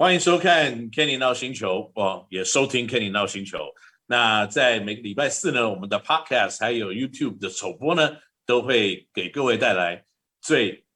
欢迎收看 Kenny NOW 星球，哦，也收听 Kenny NOW 星球。那在每个礼拜四呢，我们的 Podcast 还有 YouTube 的首播呢，都会给各位带来最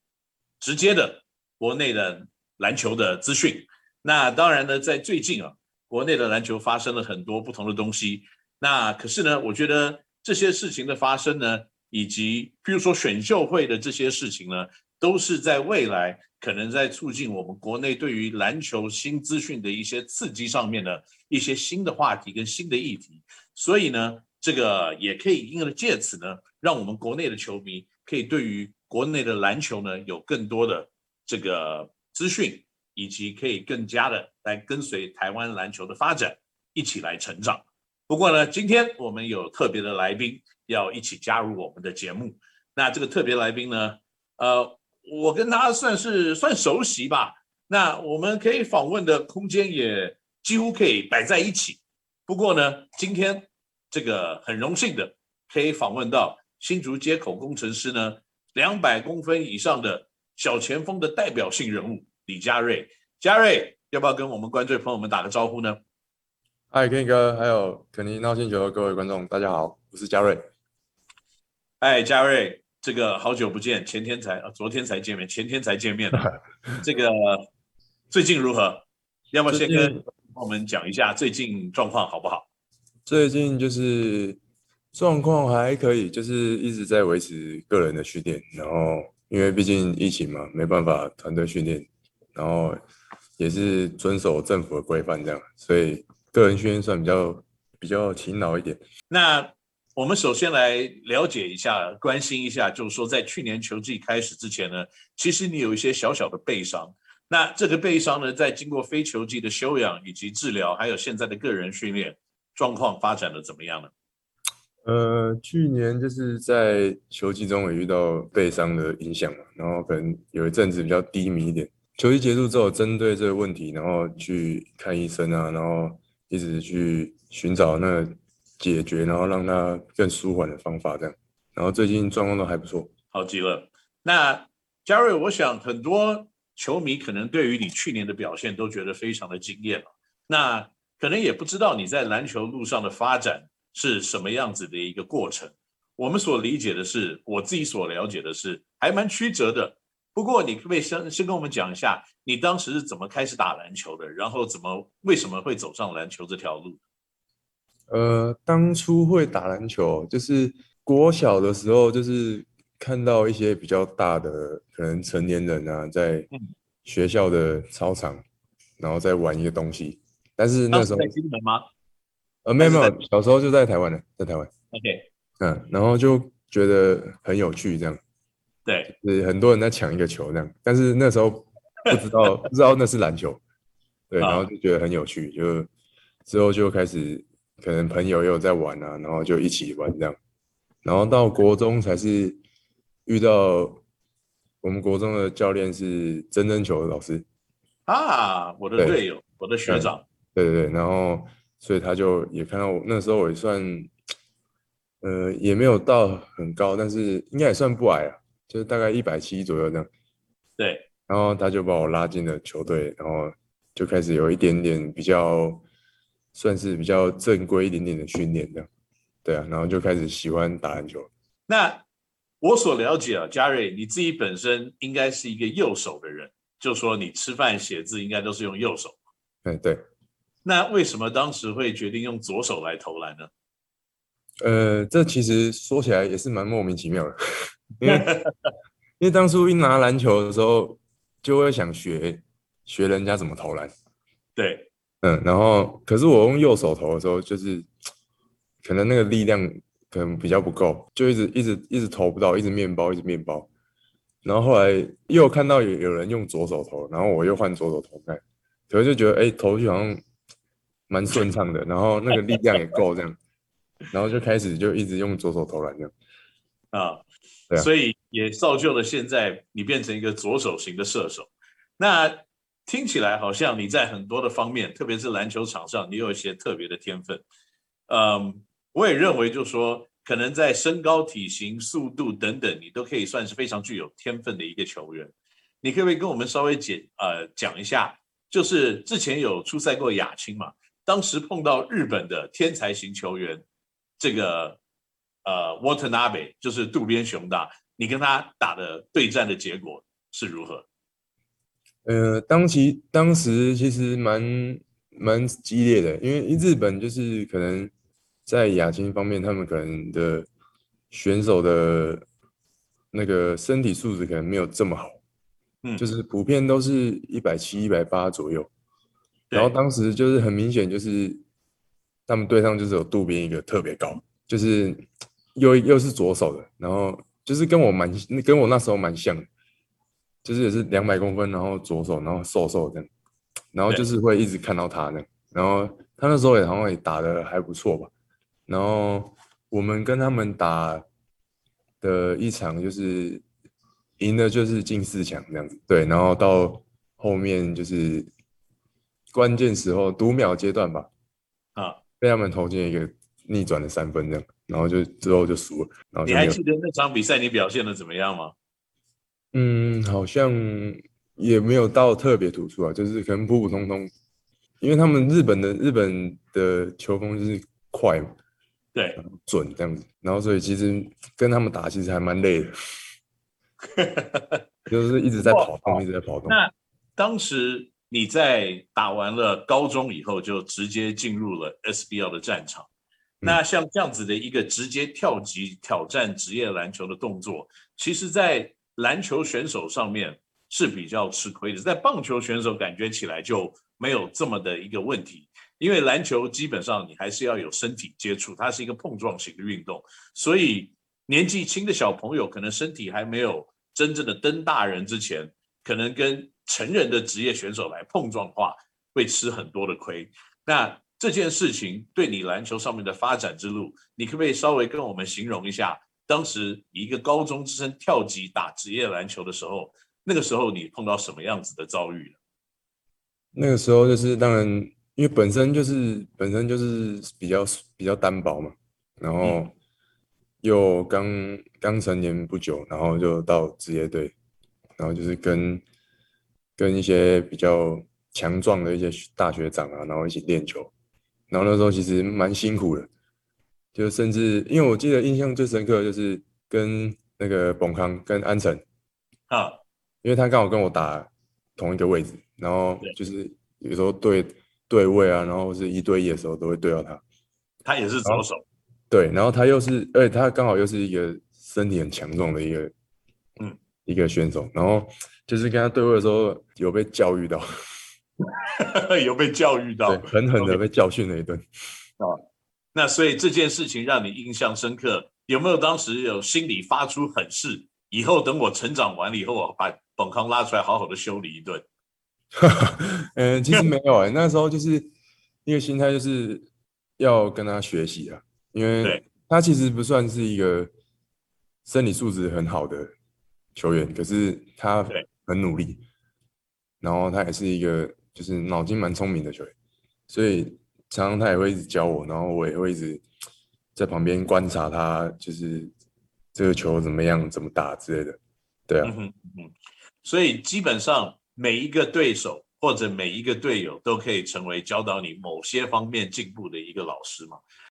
直接的国内的篮球的资讯。那当然呢，在最近啊，国内的篮球发生了很多不同的东西。那可是呢，我觉得这些事情的发生呢，以及譬如说选秀会的这些事情呢，都是在未来可能在促进我们国内对于篮球新资讯的一些刺激上面的一些新的话题跟新的议题。所以呢，这个也可以因为借此呢，让我们国内的球迷可以对于国内的篮球呢有更多的这个资讯，以及可以更加的来跟随台湾篮球的发展，一起来成长。不过呢，今天我们有特别的来宾要一起加入我们的节目。那这个特别来宾呢，呃，我跟他算是算熟悉吧。那我们可以访问的空间也几乎可以摆在一起。不过呢，今天这个很荣幸的可以访问到新竹街口工程师呢，两百公分以上的小前锋的代表性人物李佳瑞。佳瑞，要不要跟我们观众朋友们打个招呼呢？嗨，Ken 哥，还有肯尼 NOW 星球的各位观众，大家好，我是佳瑞。嗨，家瑞，这个好久不见，前天才啊，昨天才见面，前天才见面 这个最近如何？要不要先跟我们讲一下最近状况好不好？最近就是状况还可以，就是一直在维持个人的训练，然后因为毕竟疫情嘛，没办法团队训练，然后也是遵守政府的规范这样，所以。个人训练算比较比较勤劳一点。那我们首先来了解一下，关心一下，就是说在去年球季开始之前呢，其实你有一些小小的背伤。那这个背伤呢，在经过非球季的休养以及治疗，还有现在的个人训练状况发展的怎么样呢？呃，去年就是在球季中也遇到背伤的影响嘛，然后可能有一阵子比较低迷一点。球季结束之后，针对这个问题，然后去看医生啊，然后。一直去寻找那解决，然后让他更舒缓的方法，这样。然后最近状况都还不错，好极了。那嘉瑞，我想很多球迷可能对于你去年的表现都觉得非常的惊艳。那可能也不知道你在篮球路上的发展是什么样子的一个过程。我们所理解的是，我自己所了解的是，还蛮曲折的。不过，你可不可以先先跟我们讲一下，你当时是怎么开始打篮球的？然后怎么为什么会走上篮球这条路？呃，当初会打篮球，就是国小的时候，就是看到一些比较大的可能成年人啊，在学校的操场，嗯、然后在玩一个东西。但是那时候在金门吗？呃，没有没有，小时候就在台湾的，在台湾。OK，嗯，然后就觉得很有趣，这样。对，是很多人在抢一个球这样，但是那时候不知道 不知道那是篮球，对，然后就觉得很有趣，就之后就开始可能朋友也有在玩啊，然后就一起玩这样，然后到国中才是遇到我们国中的教练是真真球的老师啊，我的队友，我的学长，对对对，然后所以他就也看到我那时候我也算，呃，也没有到很高，但是应该也算不矮啊。就是大概一百七左右这样，对，然后他就把我拉进了球队，然后就开始有一点点比较，算是比较正规一点点的训练这样，对啊，然后就开始喜欢打篮球。那我所了解啊，嘉瑞你自己本身应该是一个右手的人，就说你吃饭写字应该都是用右手。嗯，对。那为什么当时会决定用左手来投篮呢？呃，这其实说起来也是蛮莫名其妙的。因为因为当初一拿篮球的时候，就会想学学人家怎么投篮。对，嗯，然后可是我用右手投的时候，就是可能那个力量可能比较不够，就一直一直一直投不到，一直面包，一直面包。然后后来又看到有有人用左手投，然后我又换左手投看，可是就觉得哎，投就好像蛮顺畅的，然后那个力量也够这样，然后就开始就一直用左手投篮这样。啊。所以也造就了现在你变成一个左手型的射手。那听起来好像你在很多的方面，特别是篮球场上，你有一些特别的天分。嗯，我也认为，就是说，可能在身高、体型、速度等等，你都可以算是非常具有天分的一个球员。你可不可以跟我们稍微简呃讲一下，就是之前有出赛过亚青嘛，当时碰到日本的天才型球员，这个呃 Watanabe 就是渡边雄大，你跟他打的对战的结果是如何？呃，当其当时其实蛮蛮激烈的，因为日本就是可能在亚青方面，他们可能的选手的那个身体素质可能没有这么好。嗯，就是普遍都是一百七、一百八左右，然后当时就是很明显，就是他们队上就是有渡边一个特别高，就是又又是左手的，然后就是跟我蛮跟我那时候蛮像，就是也是两百公分，然后左手，然后瘦瘦的，然后就是会一直看到他那，然后他那时候也好像也打的还不错吧，然后我们跟他们打的一场就是。赢的就是进四强这样子，对，然后到后面就是关键时候读秒阶段吧，啊，被他们投进一个逆转的三分这样，然后就之后就输了。然后你还记得那场比赛你表现的怎么样吗？嗯，好像也没有到特别突出啊，就是可能普普通通，因为他们日本的日本的球风就是快嘛，对，准这样子，然后所以其实跟他们打其实还蛮累的。就是一直在跑动，一直在跑动。那当时你在打完了高中以后，就直接进入了 SBL 的战场。那像这样子的一个直接跳级挑战职业篮球的动作，其实，在篮球选手上面是比较吃亏的，在棒球选手感觉起来就没有这么的一个问题，因为篮球基本上你还是要有身体接触，它是一个碰撞型的运动，所以年纪轻的小朋友可能身体还没有。真正的登大人之前，可能跟成人的职业选手来碰撞的话，会吃很多的亏。那这件事情对你篮球上面的发展之路，你可不可以稍微跟我们形容一下？当时一个高中生跳级打职业篮球的时候，那个时候你碰到什么样子的遭遇？那个时候就是当然，因为本身就是本身就是比较比较单薄嘛，然后。嗯又刚刚成年不久，然后就到职业队，然后就是跟跟一些比较强壮的一些大学长啊，然后一起练球，然后那时候其实蛮辛苦的，就甚至因为我记得印象最深刻的就是跟那个冯康跟安城啊，因为他刚好跟我打同一个位置，然后就是有时候对对位啊，然后是一对一的时候都会对到他，他也是左手。对，然后他又是，而且他刚好又是一个身体很强壮的一个，嗯，一个选手。然后就是跟他对位的时候，有被教育到，有被教育到，狠狠的被教训了一顿。啊，那所以这件事情让你印象深刻，有没有当时有心里发出狠誓，以后等我成长完了以后，我把本康拉出来，好好的修理一顿？嗯，其实没有哎、欸，那时候就是一个心态，就是要跟他学习啊。因为他其实不算是一个身体素质很好的球员，可是他很努力，然后他也是一个就是脑筋蛮聪明的球员，所以常常他也会一直教我，然后我也会一直在旁边观察他，就是这个球怎么样、怎么打之类的。对啊，嗯嗯，所以基本上每一个对手或者每一个队友都可以成为教导你某些方面进步的一个老师嘛。